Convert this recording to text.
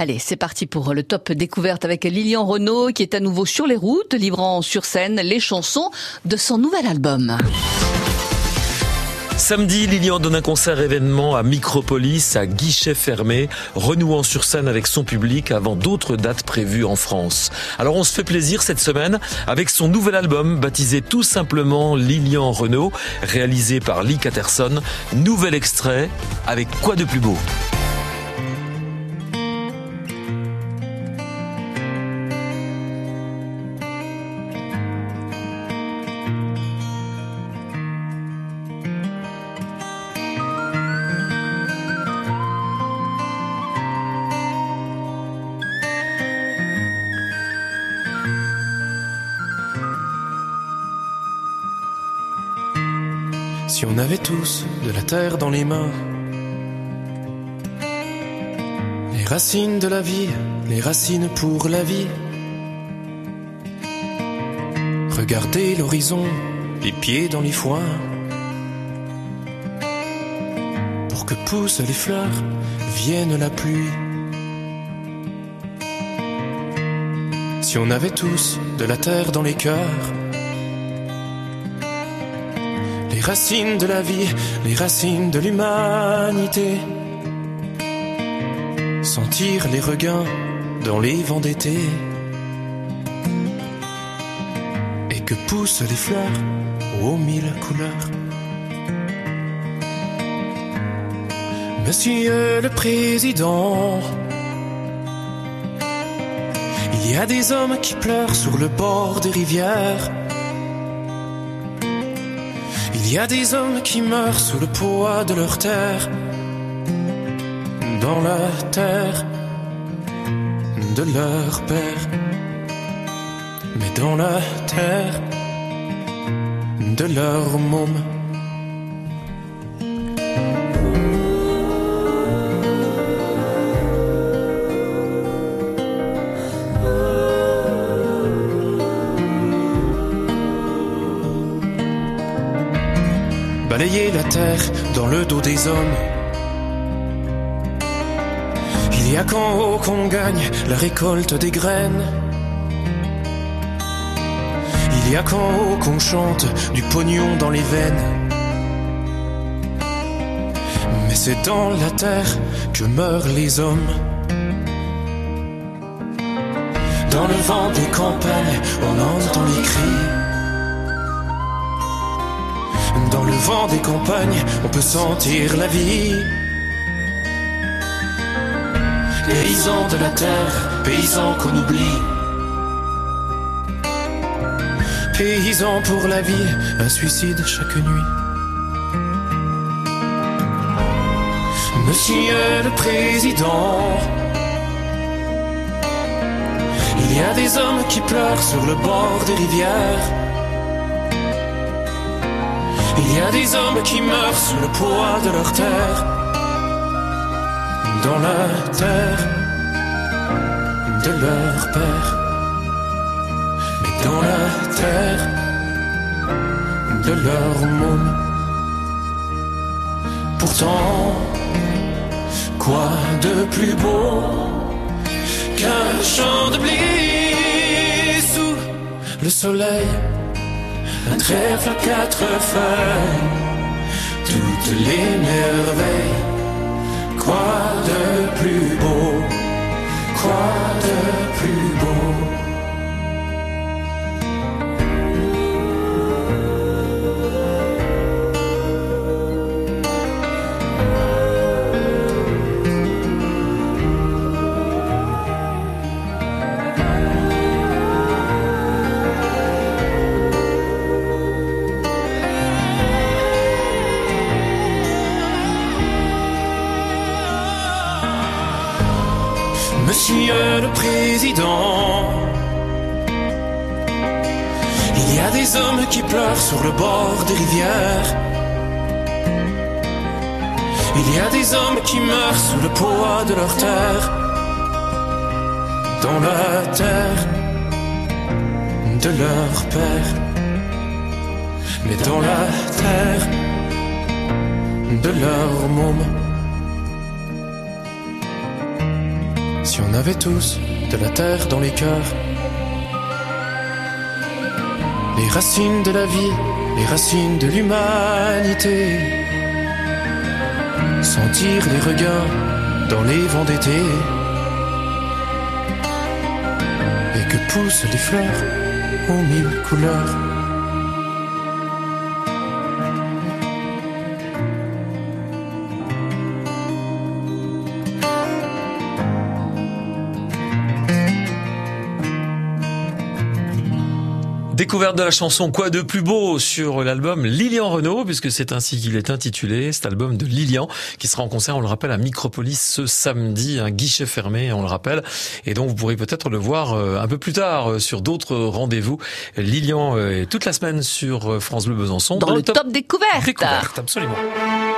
Allez, c'est parti pour le top découverte avec Lilian Renault qui est à nouveau sur les routes, livrant sur scène les chansons de son nouvel album. Samedi, Lilian donne un concert événement à Micropolis, à guichet fermé, renouant sur scène avec son public avant d'autres dates prévues en France. Alors on se fait plaisir cette semaine avec son nouvel album baptisé tout simplement Lilian Renault, réalisé par Lee Catterson. Nouvel extrait avec quoi de plus beau? Si on avait tous de la terre dans les mains, les racines de la vie, les racines pour la vie. Regardez l'horizon, les pieds dans les foins. Pour que poussent les fleurs, vienne la pluie. Si on avait tous de la terre dans les cœurs, les racines de la vie, les racines de l'humanité. Sentir les regains dans les vents d'été. Et que poussent les fleurs aux mille couleurs. Monsieur le Président, il y a des hommes qui pleurent sur le bord des rivières. Il y a des hommes qui meurent sous le poids de leur terre, dans la terre de leur père, mais dans la terre de leur môme. Balayer la terre dans le dos des hommes. Il y a qu'en haut qu'on gagne la récolte des graines. Il y a qu'en haut qu'on chante du pognon dans les veines. Mais c'est dans la terre que meurent les hommes. Dans le vent des campagnes, on entend les cris. Dans le vent des campagnes, on peut sentir la vie. Paysans de la terre, paysans qu'on oublie. Paysans pour la vie, un suicide chaque nuit. Monsieur le Président, il y a des hommes qui pleurent sur le bord des rivières. Il y a des hommes qui meurent sous le poids de leur terre. Dans la terre de leur père. Mais dans la terre de leur môme. Pourtant, quoi de plus beau qu'un champ de blé sous le soleil? Un trèfle à quatre feuilles, toutes les merveilles. Quoi de plus beau, quoi de plus beau? Monsieur le Président, il y a des hommes qui pleurent sur le bord des rivières. Il y a des hommes qui meurent sous le poids de leur terre. Dans la terre de leur père. Mais dans la terre de leur môme. Si on avait tous de la terre dans les cœurs, les racines de la vie, les racines de l'humanité, sentir les regards dans les vents d'été, et que poussent les fleurs aux mille couleurs. Découverte de la chanson Quoi de plus beau sur l'album Lilian Renault, puisque c'est ainsi qu'il est intitulé, cet album de Lilian, qui sera en concert, on le rappelle, à Micropolis ce samedi, un guichet fermé, on le rappelle. Et donc vous pourrez peut-être le voir euh, un peu plus tard euh, sur d'autres rendez-vous. Lilian est toute la semaine sur euh, France Bleu Besançon. Dans, le top, top découverte. découverte. Absolument.